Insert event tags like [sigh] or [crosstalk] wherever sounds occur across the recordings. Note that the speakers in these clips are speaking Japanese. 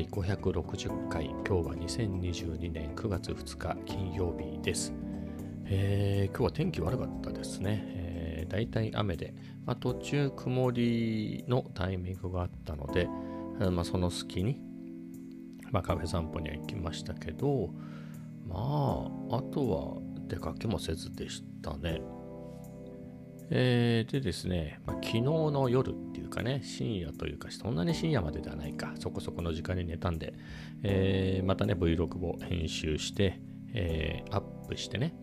第560回今日は2022年9月2日金曜日です、えー、今日は天気悪かったですね、えー、だいたい雨で、まあ、途中曇りのタイミングがあったので、まあ、その隙に、まあ、カフェ散歩には行きましたけどまああとは出かけもせずでしたね。えー、でですね、まあ、昨日の夜っていうかね、深夜というか、そんなに深夜までではないか、そこそこの時間に寝たんで、えー、またね、Vlog を編集して、えー、アップしてね、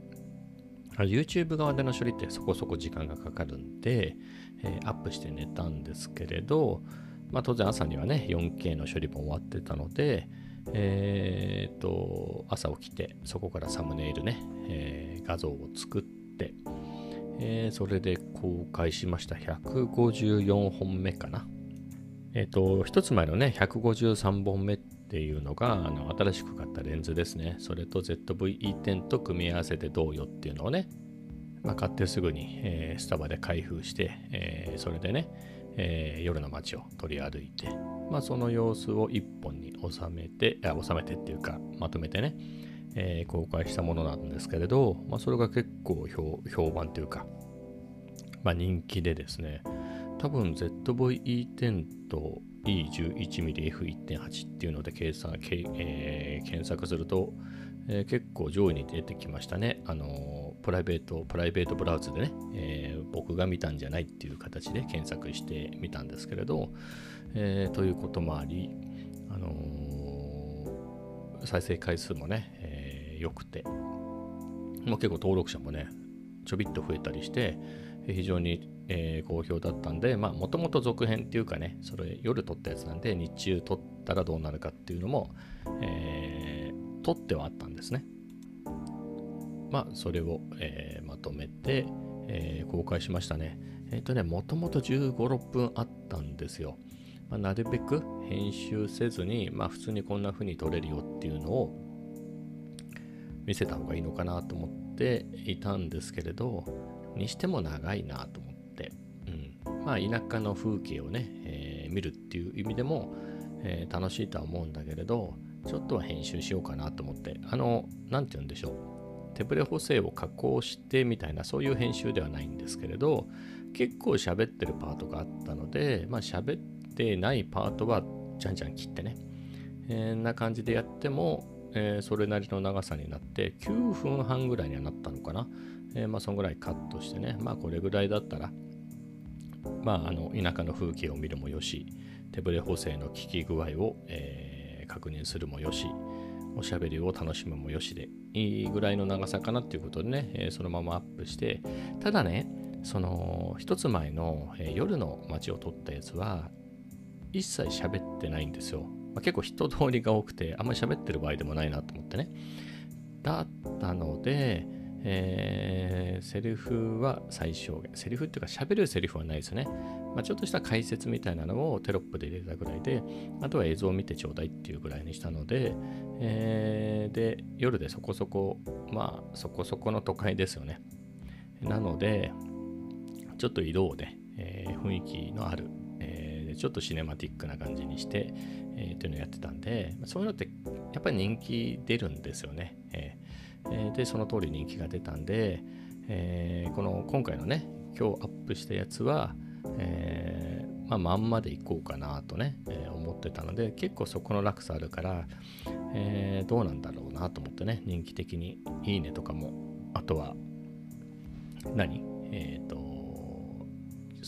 YouTube 側での処理ってそこそこ時間がかかるんで、えー、アップして寝たんですけれど、まあ、当然朝にはね、4K の処理も終わってたので、えー、と、朝起きて、そこからサムネイルね、えー、画像を作って、えー、それで公開しました154本目かな。えっ、ー、と、一つ前のね、153本目っていうのが、あの新しく買ったレンズですね。それと ZV-E10 と組み合わせてどうよっていうのをね、まあ、買ってすぐに、えー、スタバで開封して、え、それでね、え、夜の街を取り歩いて、まあ、その様子を一本に収めて、収めてっていうか、まとめてね、えー、公開したものなんですけれど、まあ、それが結構評判というか、まあ、人気でですね、多分 ZV-E10 と E11mmF1.8 っていうので計算、えー、検索すると、えー、結構上位に出てきましたね。あのプライベート、プライベートブラウズでね、えー、僕が見たんじゃないっていう形で検索してみたんですけれど、え、ということもあり、あの再生回数もね、良くて、まあ、結構登録者もね、ちょびっと増えたりして、非常に、えー、好評だったんで、まあ、もともと続編っていうかね、それ夜撮ったやつなんで、日中撮ったらどうなるかっていうのも、えー、撮ってはあったんですね。まあ、それを、えー、まとめて、えー、公開しましたね。えっ、ー、とね、もともと15、6分あったんですよ。まあ、なるべく編集せずに、まあ、普通にこんな風に撮れるよっていうのを、見せた方がいいのかなと思っていたんですけれどにしても長いなと思って、うん、まあ田舎の風景をね、えー、見るっていう意味でも、えー、楽しいとは思うんだけれどちょっとは編集しようかなと思って。あの何て言うんでしょう。手ブレ補正を加工してみたいなそういう編集ではないんですけれど結構喋ってるパートがあったのでまあ喋ってないパートはじゃんじゃん切ってね、えー、な感じでやってもえー、それなりの長さになって9分半ぐらいにはなったのかな、えー、まあそんぐらいカットしてね。まあこれぐらいだったらまああの田舎の風景を見るもよし手ブレ補正の効き具合を、えー、確認するもよしおしゃべりを楽しむもよしでいいぐらいの長さかなっていうことでね、え、そのままアップしてただねその一つ前の、え、夜の街を撮ったやつは一切喋ってないんですよ。まあ、結構人通りが多くて、あんまり喋ってる場合でもないなと思ってね。だったので、えー、セリフは最小限。セリフっていうか喋るセリフはないですよね。まあ、ちょっとした解説みたいなのをテロップで入れたぐらいで、あとは映像を見てちょうだいっていうぐらいにしたので、えー、で、夜でそこそこ、まあそこそこの都会ですよね。なので、ちょっと移動で、えー、雰囲気のある、ちょっとシネマティックな感じにして、えー、っていうのをやってたんで、そういうのってやっぱり人気出るんですよね。えー、で、その通り人気が出たんで、えー、この今回のね、今日アップしたやつは、えー、まあ、まんまでいこうかなとね、えー、思ってたので、結構そこの落差あるから、えー、どうなんだろうなと思ってね、人気的にいいねとかも、あとは何、えっ、と、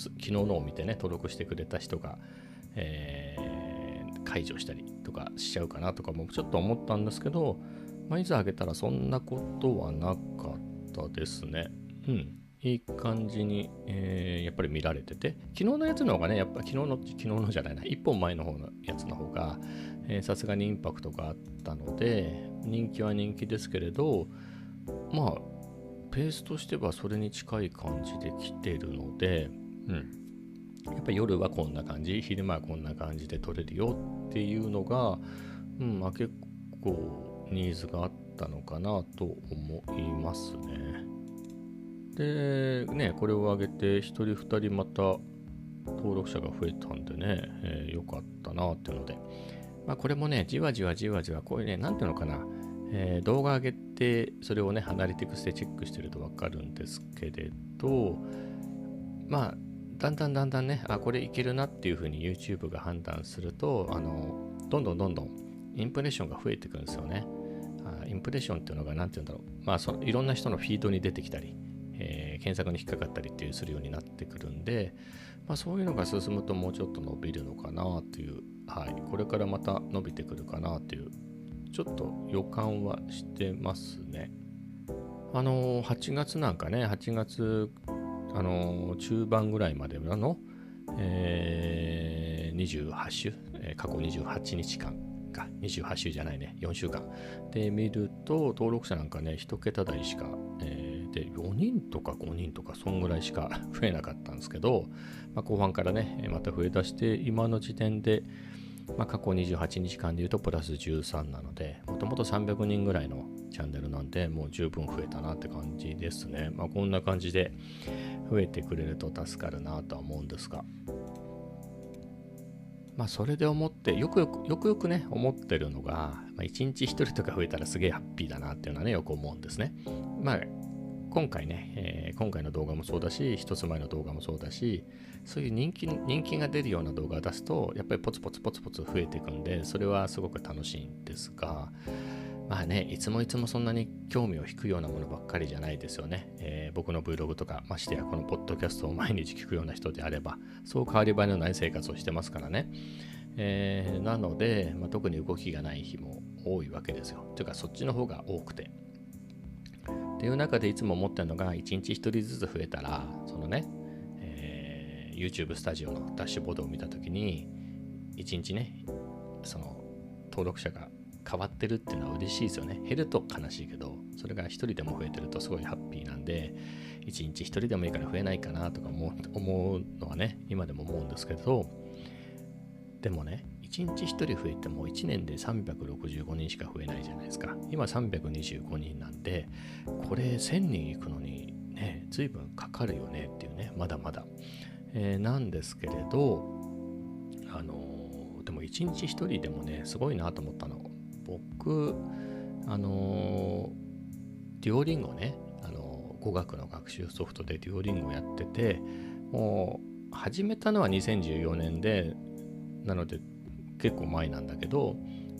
昨日のを見てね、登録してくれた人が、えー解除したりとかしちゃうかなとかもちょっと思ったんですけど、まあ、いざあげたらそんなことはなかったですね。うん。いい感じに、えー、やっぱり見られてて、昨日のやつの方がね、やっぱ昨日の、昨日のじゃないな、1本前の方のやつの方が、さすがにインパクトがあったので、人気は人気ですけれど、まあ、ペースとしてはそれに近い感じで来てるので、うん。やっぱり夜はこんな感じ、昼間はこんな感じで撮れるよっていうのが、うんまあ、結構ニーズがあったのかなと思いますね。で、ね、これを上げて1人2人また登録者が増えたんでね、えー、よかったなっていうので、まあ、これもね、じわじわじわじわ、こういうね、なんていうのかな、えー、動画上げて、それをね、アナリティクスでチェックしてるとわかるんですけれど、まあ、だんだんだんだんね、あ、これいけるなっていうふうに YouTube が判断すると、あの、どんどんどんどんインプレッションが増えてくるんですよね。あインプレッションっていうのが何て言うんだろう。まあその、いろんな人のフィードに出てきたり、えー、検索に引っかかったりっていうするようになってくるんで、まあ、そういうのが進むともうちょっと伸びるのかなという、はい、これからまた伸びてくるかなという、ちょっと予感はしてますね。あの8月なんかね、8月、あの中盤ぐらいまでの、えー、28週、えー、過去28日間か、28週じゃないね、4週間。で見ると、登録者なんかね、1桁台しか、えー、で、4人とか5人とか、そんぐらいしか [laughs] 増えなかったんですけど、まあ、後半からね、また増えだして、今の時点で、まあ、過去28日間でいうとプラス13なので、もともと300人ぐらいのチャンネルなんで、もう十分増えたなって感じですね。まあ、こんな感じで増えてくれると助かるなとは思うんですが。まあ、それで思って、よくよく、よくよくね、思ってるのが、まあ、1日1人とか増えたらすげえハッピーだなっていうのはね、よく思うんですね。まあ、今回ね、えー、今回の動画もそうだし、一つ前の動画もそうだし、そういう人気人気が出るような動画を出すと、やっぱりポツポツポツポツ増えていくんで、それはすごく楽しいんですが、まあね、いつもいつもそんなに興味を引くようなものばっかりじゃないですよね。えー、僕の Vlog とか、ましてやこのポッドキャストを毎日聞くような人であれば、そう変わり映えのない生活をしてますからね。えー、なので、まあ、特に動きがない日も多いわけですよ。というか、そっちの方が多くて。っていう中でいつも思ってるのが、1日1人ずつ増えたら、そのね、えー、YouTube スタジオのダッシュボードを見たときに、1日ね、その登録者が変わってるっていうのは嬉しいですよね。減ると悲しいけど、それが1人でも増えてるとすごいハッピーなんで、1日1人でもいいから増えないかなとか思うのはね、今でも思うんですけど、でもね、1日1人増えても1年で365人しか増えないじゃないですか。今325人なんで、これ1000人いくのにね、随分かかるよねっていうね、まだまだ。えー、なんですけれど、あのー、でも1日1人でもね、すごいなと思ったの。僕、あの、デュオリンゴね、あの、語学の学習ソフトでデュオリンゴやってて、もう始めたのは2014年で、なので結構前なんだけど、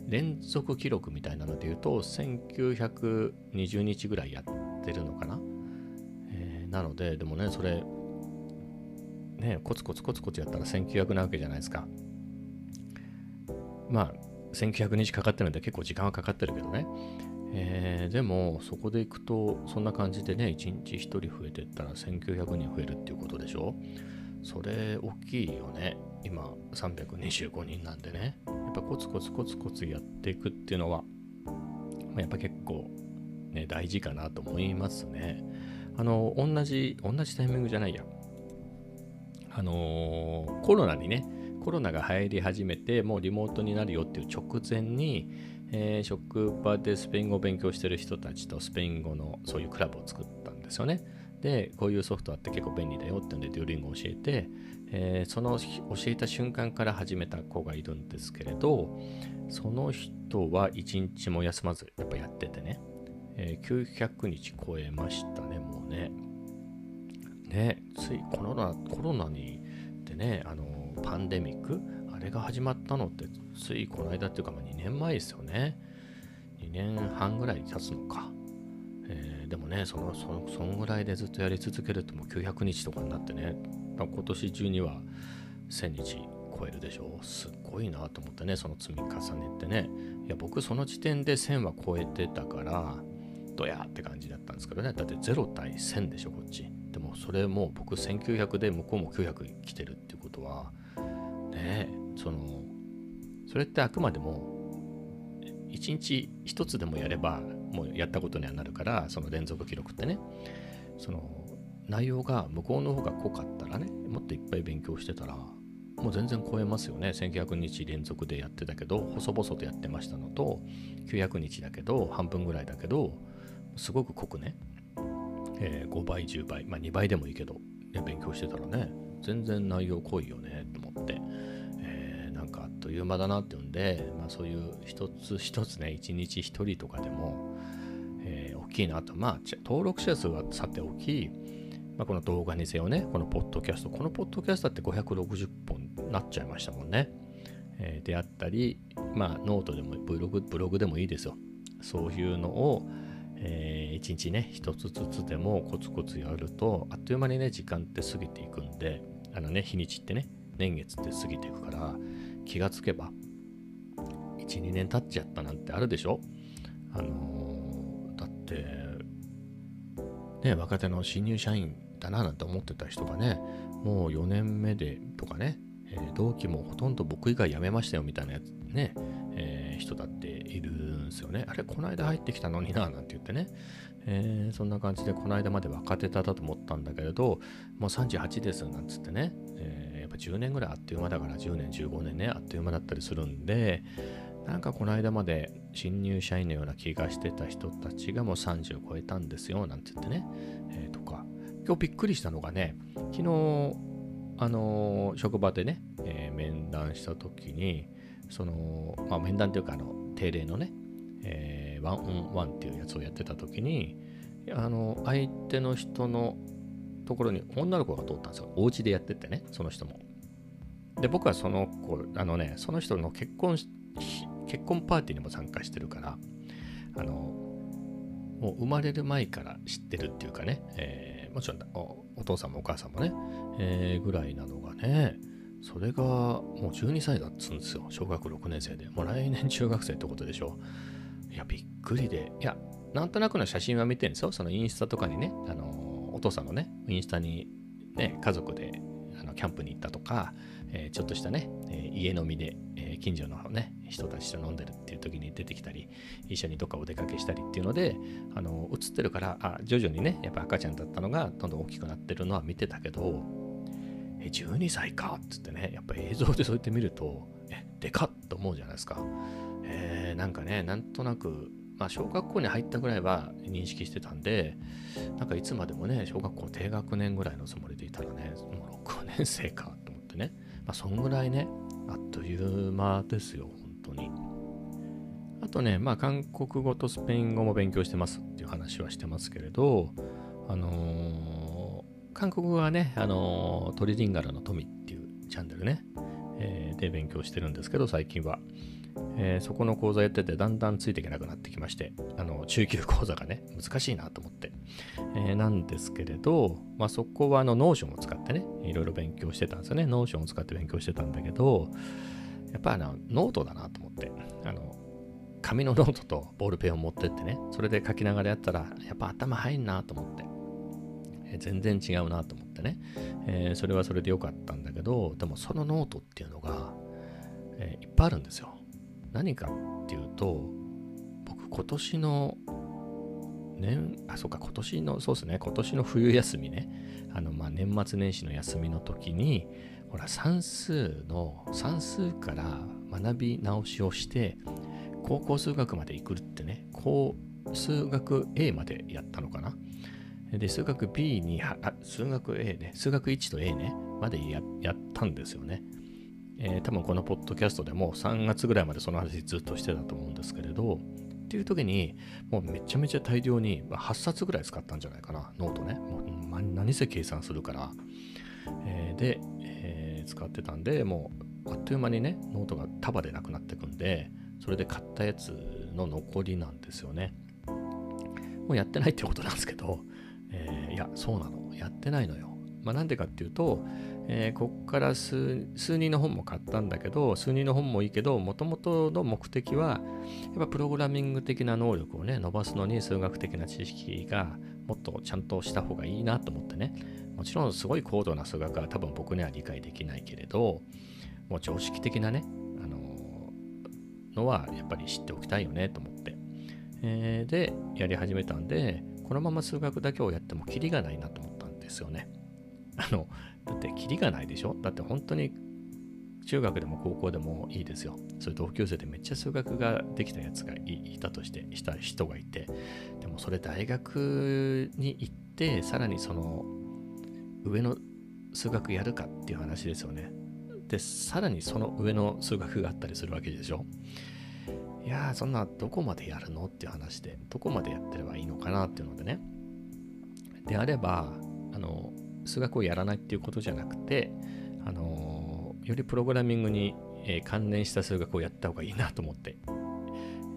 連続記録みたいなので言うと、1920日ぐらいやってるのかな。えー、なので、でもね、それ、ね、コツコツコツコツやったら1900なわけじゃないですか。まあ、1900日かかってるんで結構時間はかかってるけどね。えー、でも、そこで行くと、そんな感じでね、1日1人増えてったら1900人増えるっていうことでしょ？それ大きいよね。今325人なんでね。やっぱコツコツコツコツやっていくっていうのは、まあ、やっぱ結構ね、大事かなと思いますね。あの、同じ、同じタイミングじゃないや。あのー、コロナにね、コロナが入り始めて、もうリモートになるよっていう直前に、えー、職場でスペイン語を勉強してる人たちとスペイン語のそういうクラブを作ったんですよね。で、こういうソフトあって結構便利だよってんで、デューリングを教えて、えー、その教えた瞬間から始めた子がいるんですけれど、その人は一日も休まずやっぱやっててね、えー、900日超えましたね、もうね。ね、ついコロナコロナにでね、あのパンデミック、あれが始まったのってついこの間っていうか、まあ、2年前ですよね。2年半ぐらい経つのか。えー、でもねそのそそんぐらいでずっとやり続けるともう900日とかになってね、まあ、今年中には1000日超えるでしょう。すごいなと思ってねその積み重ねってね。いや僕その時点で1000は超えてたからどやって感じだったんですけどね。だって0対1000でしょこっち。でもそれも僕1900で向こうも900来てるっていうことはそのそれってあくまでも1日1つでもやればもうやったことにはなるからその連続記録ってね。その内容が向こうの方が濃かったらねもっといっぱい勉強してたらもう全然超えますよね。1900日連続でやってたけど細々とやってましたのと900日だけど半分ぐらいだけどすごく濃くね、えー、5倍10倍まあ2倍でもいいけど、ね、勉強してたらね全然内容濃いよねと。いう間だなっていうんで、まあ、そういう一つ一つね一日一人とかでも、えー、大きいなとまあ登録者数はさておき、まあ、この動画にせよねこのポッドキャストこのポッドキャストって560本なっちゃいましたもんね、えー、であったりまあノートでもブログブログでもいいですよそういうのを、えー、一日ね一つずつでもコツコツやるとあっという間にね時間って過ぎていくんであのね日にちってね年月って過ぎていくから気がつけば12年経っちゃったなんてあるでしょ？あのー、だってね若手の新入社員だななんて思ってた人がねもう4年目でとかね、えー、同期もほとんど僕以外辞めましたよみたいなやつね、えー、人だっているんですよね。あれこの間入ってきたのにななんて言ってね、え、そんな感じでこの間まで若手だと思ったんだけれどもう38ですなんつってね、え、10年ぐらいあっという間だから10年15年ねあっという間だったりするんでなんかこの間まで新入社員のような気がしてた人たちがもう30を超えたんですよなんて言ってね、えー、とか。今日びっくりしたのがね昨日あの、職場でね、えー、面談した時にその、まあ、面談というかあの定例のね、えー、ワンオンワンっていうやつをやってた時にあの相手の人のところに女の子が通ったんですよ。お家でやっててねその人も。で僕はその子あのねその人の結婚結婚パーティーにも参加してるからあのもう生まれる前から知ってるっていうかね、えー、もちろんお父さんもお母さんもね、えー、ぐらいなのがねそれがもう12歳だっつうんですよ。小学6年生で。もう来年中学生ってことでしょ。いやびっくりで。いやなんとなくの写真は見てるんですよ。そのインスタとかにねあのお父さんのねインスタにね家族でキャンプに行ったとか、え、ちょっとしたね、え、家飲みで、え、近所のね人たちと飲んでるっていう時に出てきたり一緒にどっかお出かけしたりっていうのであの映ってるからあ徐々にねやっぱ赤ちゃんだったのがどんどん大きくなってるのは見てたけどえ12歳かっつってねやっぱ映像でそうやって見るとえでかっと思うじゃないですか。えー、なんかねなんとなくまあ、小学校に入ったぐらいは認識してたんで、なんかいつまでもね、小学校低学年ぐらいのつもりでいたらね、も年生かと思ってね、まあ、そんぐらいね、あっという間ですよ、本当に。あとね、まあ、韓国語とスペイン語も勉強してますっていう話はしてますけれど、あのー、韓国語はね、あのー、トリリンガルのトミっていうチャンネルね、えー、で勉強してるんですけど、最近は。えー、そこの講座やっててだんだんついていけなくなってきまして、あの中級講座がね、難しいなと思って、えー、なんですけれど、まあ、そこはあの Notion を使ってね、いろいろ勉強してたんですよね。 Notion を使って勉強してたんだけど、やっぱあのノートだなと思って、あの紙のノートとボールペンを持ってってね、それで書きながらやったら、やっぱ頭入んなと思って、えー、全然違うなと思ってね、え、それはそれで良かったんだけど、でもそのノートっていうのが、え、いっぱいあるんですよ。何かっていうと、僕今年の年、あ、そうか、今年の、そうですね、今年の冬休みね、あの、まあ、年末年始の休みの時に、ほら、算数の、算数から学び直しをして、高校数学まで行くってね、高数学 A までやったのかな。で、数学 B に、あ、数学 A ね、数学1と A ね、までやったんですよね。えー、多分このポッドキャストでも3月ぐらいまでその話ずっとしてたと思うんですけれど、っていう時に、もうめちゃめちゃ大量に、まあ、8冊ぐらい使ったんじゃないかな、ノートね。もう、何せ計算するから。えー、で、えー、使ってたんで、もうあっという間にね、ノートが束でなくなってくんで、それで買ったやつの残りなんですよね。もうやってないってことなんですけど、えー、いや、そうなの。やってないのよ。まあ、なんでかっていうと、えー、こっから数数人の本も買ったんだけど、数人の本もいいけど、もともとの目的は、やっぱプログラミング的な能力をね、伸ばすのに数学的な知識がもっとちゃんとした方がいいなと思ってね、もちろんすごい高度な数学は多分僕には理解できないけれど、もう常識的なね、あのー、のはやっぱり知っておきたいよねと思って。えー、で、やり始めたんで、このまま数学だけをやってもキリがないなと思ったんですよね。あの、だってキリがないでしょ？だって本当に中学でも高校でもいいですよ。そういう同級生でめっちゃ数学ができたやつがいたとして、した人がいて、でもそれ大学に行って、さらにその上の数学やるかっていう話ですよね。でさらにその上の数学があったりするわけでしょ？いやーそんなどこまでやるの？っていう話でどこまでやってればいいのかなっていうのでね。であればあの数学をやらないっていうことじゃなくてあのよりプログラミングに、え、関連した数学をやった方がいいなと思って、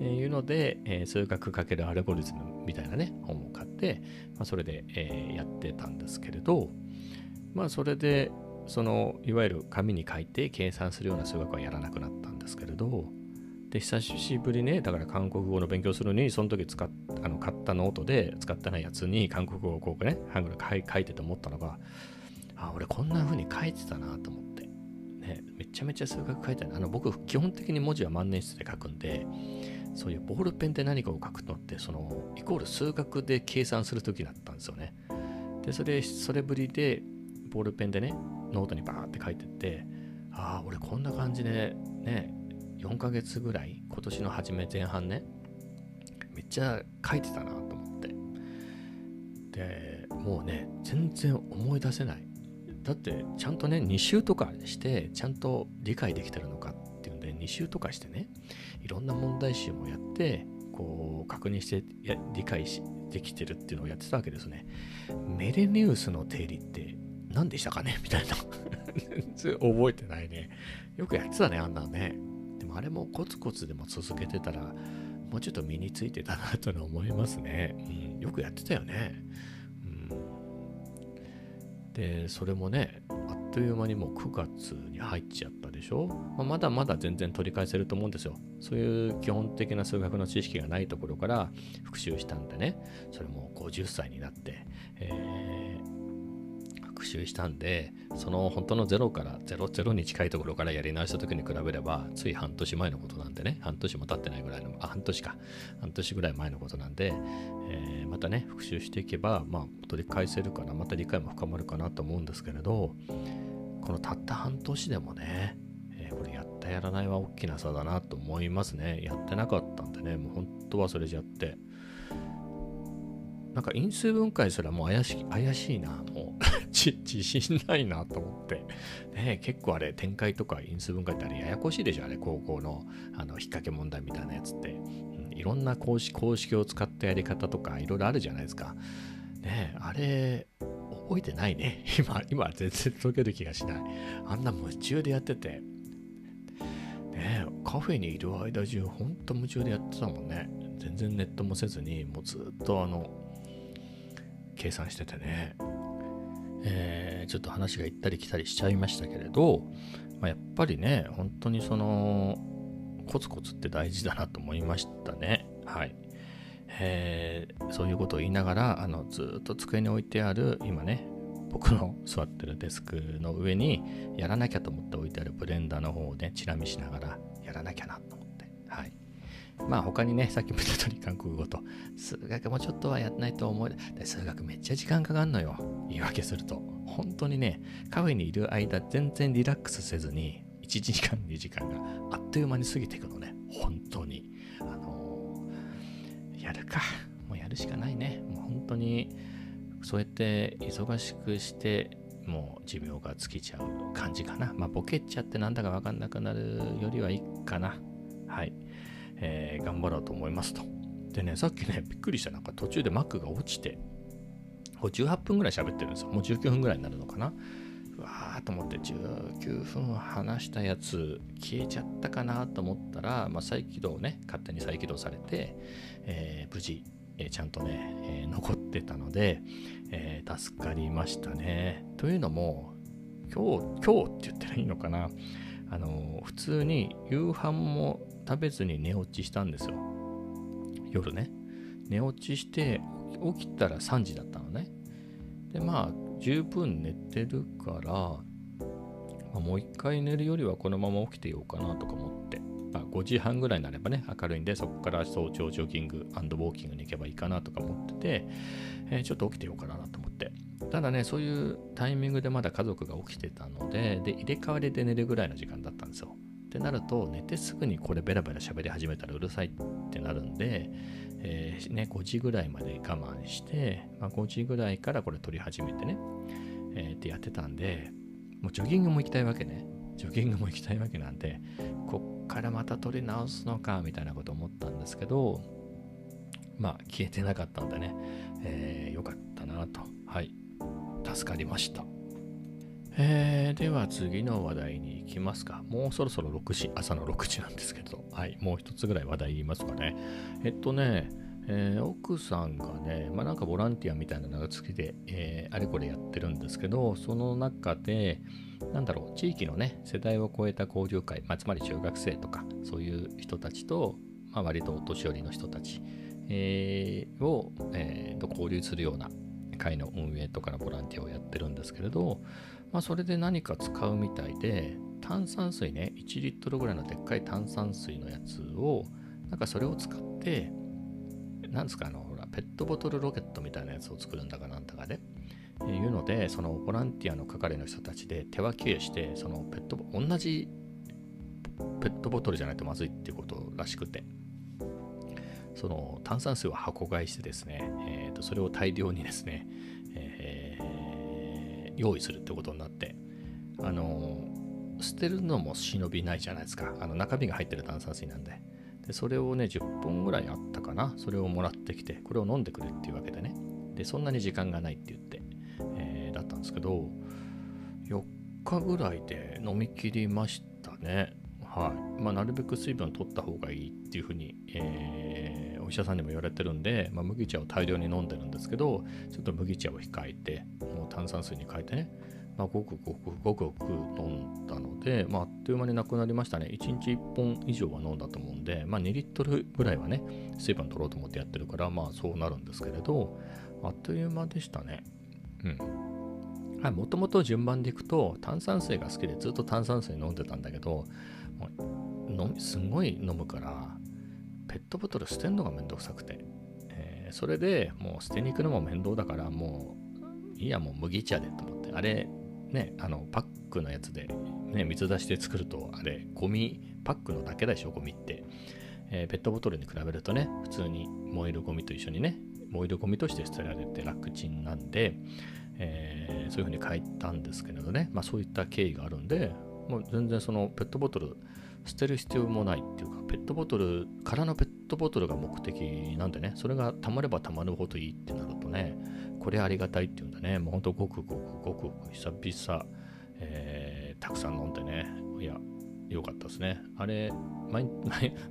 えー、いうので、え、数学×アルゴリズムみたいなね本を買って、まあ、それで、え、やってたんですけれどまあそれでそのいわゆる紙に書いて計算するような数学はやらなくなったんですけれどで久しぶりねだから韓国語の勉強するのにその時使っあの買ったノートで使ってないやつに韓国語をこうねハングル書いてて思ったのがあ俺こんな風に書いてたなと思って、ね、めちゃめちゃ数学書いてあの僕基本的に文字は万年筆で書くんでそういうボールペンで何かを書くのってそのイコール数学で計算する時だったんですよね。でそれそれぶりでボールペンでねノートにバーって書いてってああ俺こんな感じでね4ヶ月ぐらい、今年の初め前半ね、めっちゃ書いてたなと思って。で、もうね、全然思い出せない。だって、ちゃんとね、2周とかして、ちゃんと理解できてるのかっていうんで、2周とかしてね、いろんな問題集もやって、こう、確認してや理解しできてるっていうのをやってたわけですね。メレニウスの定理って何でしたかね？みたいな。[laughs] 全然覚えてないね。よくやってたね、あんなね。あれもコツコツでも続けてたらもうちょっと身についてたなと思いますね、うん、よくやってたよね、うん、でそれもねあっという間にもう9月に入っちゃったでしょ、まあ、まだまだ全然取り返せると思うんですよ。そういう基本的な数学の知識がないところから復習したんでね。それも50歳になって、えー復習したんで、その本当の0から00に近いところからやり直した時に比べれば、つい半年前のことなんでね、半年も経ってないぐらいの、あ、半年か、半年ぐらい前のことなんで、えー、またね、復習していけば、まあ、取り返せるかな、また理解も深まるかなと思うんですけれど、このたった半年でもね、えー、これやったやらないは大きな差だなと思いますね。やってなかったんでね、もう本当忘れちゃって。なんか因数分解すらもう怪し怪しいな、もう [laughs] 自信ないなと思って。ね結構あれ、展開とか因数分解ってあれややこしいでしょ、あれ、高校のあの引っ掛け問題みたいなやつって。うん、いろんな公式公式を使ったやり方とかいろいろあるじゃないですか。ねあれ、覚えてないね。[laughs] 今、今全然解ける気がしない。あんな夢中でやってて。ねカフェにいる間中、ほんと夢中でやってたもんね。全然ネットもせずに、もうずっとあの、計算しててね、えー、ちょっと話が行ったり来たりしちゃいましたけれど、まあ、やっぱりね、本当にその、コツコツって大事だなと思いましたね。はい。えー、そういうことを言いながら、あのずっと机に置いてある、今ね、僕の [laughs] 座ってるデスクの上にやらなきゃと思って置いてあるブレンダーの方をね、チラ見しながらやらなきゃなと思って。はい。まあ他にね、さっきも言った通り韓国語と、数学もちょっとはやらないと思う。数学めっちゃ時間かかんのよ。言い訳すると。本当にね、カフェにいる間全然リラックスせずに、1時間、2時間があっという間に過ぎていくのね。本当に。あのー、やるか。もうやるしかないね。もう本当に、そうやって忙しくして、もう寿命が尽きちゃう感じかな。まあ、ボケっちゃってなんだかわかんなくなるよりはいいかな。はい。えー、頑張ろうと思いますと。でね、さっきね、[laughs] びっくりした。なんか途中で Mac が落ちて、こう18分ぐらい喋ってるんですよ。もう19分ぐらいになるのかな。うわーと思って19分話したやつ消えちゃったかなと思ったら、まあ、再起動ね、勝手に再起動されて、えー、無事、えー、ちゃんとね、え、残ってたので、え助かりましたね。というのも、今日、今日って言ったらいいのかな。あの普通に夕飯も食べずに寝落ちしたんですよ。夜ね。寝落ちして起きたら3時だったのね。で、まあ、十分寝てるから、まあ、もう一回寝るよりはこのまま起きてようかなとか思って、まあ、5時半ぐらいになればね、明るいんで、そこから早朝ジョギングウォーキングに行けばいいかなとか思ってて、えー、ちょっと起きてようかなと思って。ただね、そういうタイミングでまだ家族が起きてたので、で、入れ替わりで寝るぐらいの時間だったんですよ。ってなると、寝てすぐにこれベラベラ喋り始めたらうるさいってなるんで、えー、ね、5時ぐらいまで我慢して、まあ、5時ぐらいからこれ撮り始めてね、えー、ってやってたんで、もうジョギングも行きたいわけね。ジョギングも行きたいわけなんで、こっからまた取り直すのか、みたいなこと思ったんですけど、まあ、消えてなかったのでね、えー、よかったなと、はい、助かりました。えー、では次の話題に行きますか。もうそろそろ6時、朝の6時なんですけど、はい、もう一つぐらい話題言いますかね。えっとね、えー、奥さんがね、まあ、なんかボランティアみたいなのが好きで、えー、あれこれやってるんですけど、その中で、なんだろう、地域のね、世代を超えた交流会、まあ、つまり中学生とか、そういう人たちと、まあ、割とお年寄りの人たち、えー、を、えー、と交流するような会の運営とかのボランティアをやってるんですけれど、まあ、それで何か使うみたいで、炭酸水ね、1リットルぐらいのでっかい炭酸水のやつを、なんかそれを使って、なんですか、あの、ほら、ペットボトルロケットみたいなやつを作るんだかなんだかで、えいうので、そのボランティアの係の人たちで手分けして、そのペット、同じペットボトルじゃないとまずいっていうことらしくて、その炭酸水を箱買いしてですね、えー、とそれを大量にですね、[laughs] えー、用意するってことになって、あの捨てるのも忍びないじゃないですか。あの中身が入ってる炭酸水なんで。で、それをね、10本ぐらいあったかな。それをもらってきて、これを飲んでくれっていうわけでね。で、そんなに時間がないって言って、えー、だったんですけど、4日ぐらいで飲み切りましたね。はい。まあ、なるべく水分取った方がいいっていうふうに、えー、医者さんにも言われてるんで、まあ、麦茶を大量に飲んでるんですけど、ちょっと麦茶を控えて、もう炭酸水に変えてね、まあ、ごくごくごくごく飲んだので、まあ、っという間になくなりましたね。1日1本以上は飲んだと思うんで、まあ、2リットルぐらいはね、水分取ろうと思ってやってるから、まあそうなるんですけれど、あっという間でしたね。うん。もともと順番でいくと、炭酸水が好きでずっと炭酸水飲んでたんだけど、もうすごい飲むから、ペットボトル捨てるのがめんどくさくて、えー、それでもう捨てに行くのも面倒だから、もういいや、もう麦茶でと思って、あれ、ね、あのパックのやつで、ね、水出して作ると、あれ、ゴミ、パックのだけでしょ、ゴミって。えー、ペットボトルに比べるとね、普通に燃えるゴミと一緒にね、燃えるゴミとして捨てられて楽ちんなんで、えー、そういうふうに書いたんですけれどね、まあそういった経緯があるんで、もう全然そのペットボトル捨てる必要もないっていうか、ペットボトル、空のペットボトルが目的なんでね、それが溜まれば溜まるほどいいってなるとね、これありがたいっていうんだね。もうほんとごくごくごくごく久々、えー、たくさん飲んでね。いや、よかったですね。あれ毎、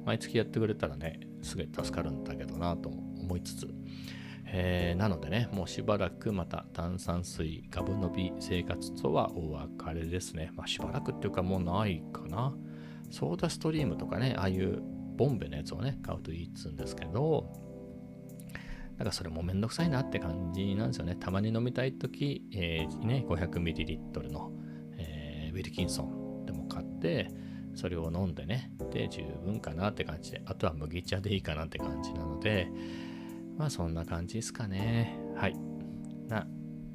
毎月やってくれたらね、すげえ助かるんだけどなと思いつつ。えー、なのでね、もうしばらくまた炭酸水、ガブ伸び生活とはお別れですね。まあしばらくっていうかもうないかな。ソーダストリームとかね、ああいうボンベのやつをね、買うといいっつうんですけど、なんかそれもめんどくさいなって感じなんですよね。たまに飲みたいとき、えー、ね、500ml の、えー、ウィルキンソンでも買って、それを飲んでね、で、十分かなって感じで、あとは麦茶でいいかなって感じなので、まあそんな感じですかね。はい。な、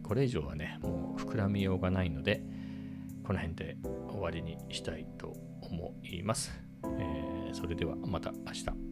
これ以上はね、もう膨らみようがないので、この辺で終わりにしたいと思います思います。えー、それではまた明日。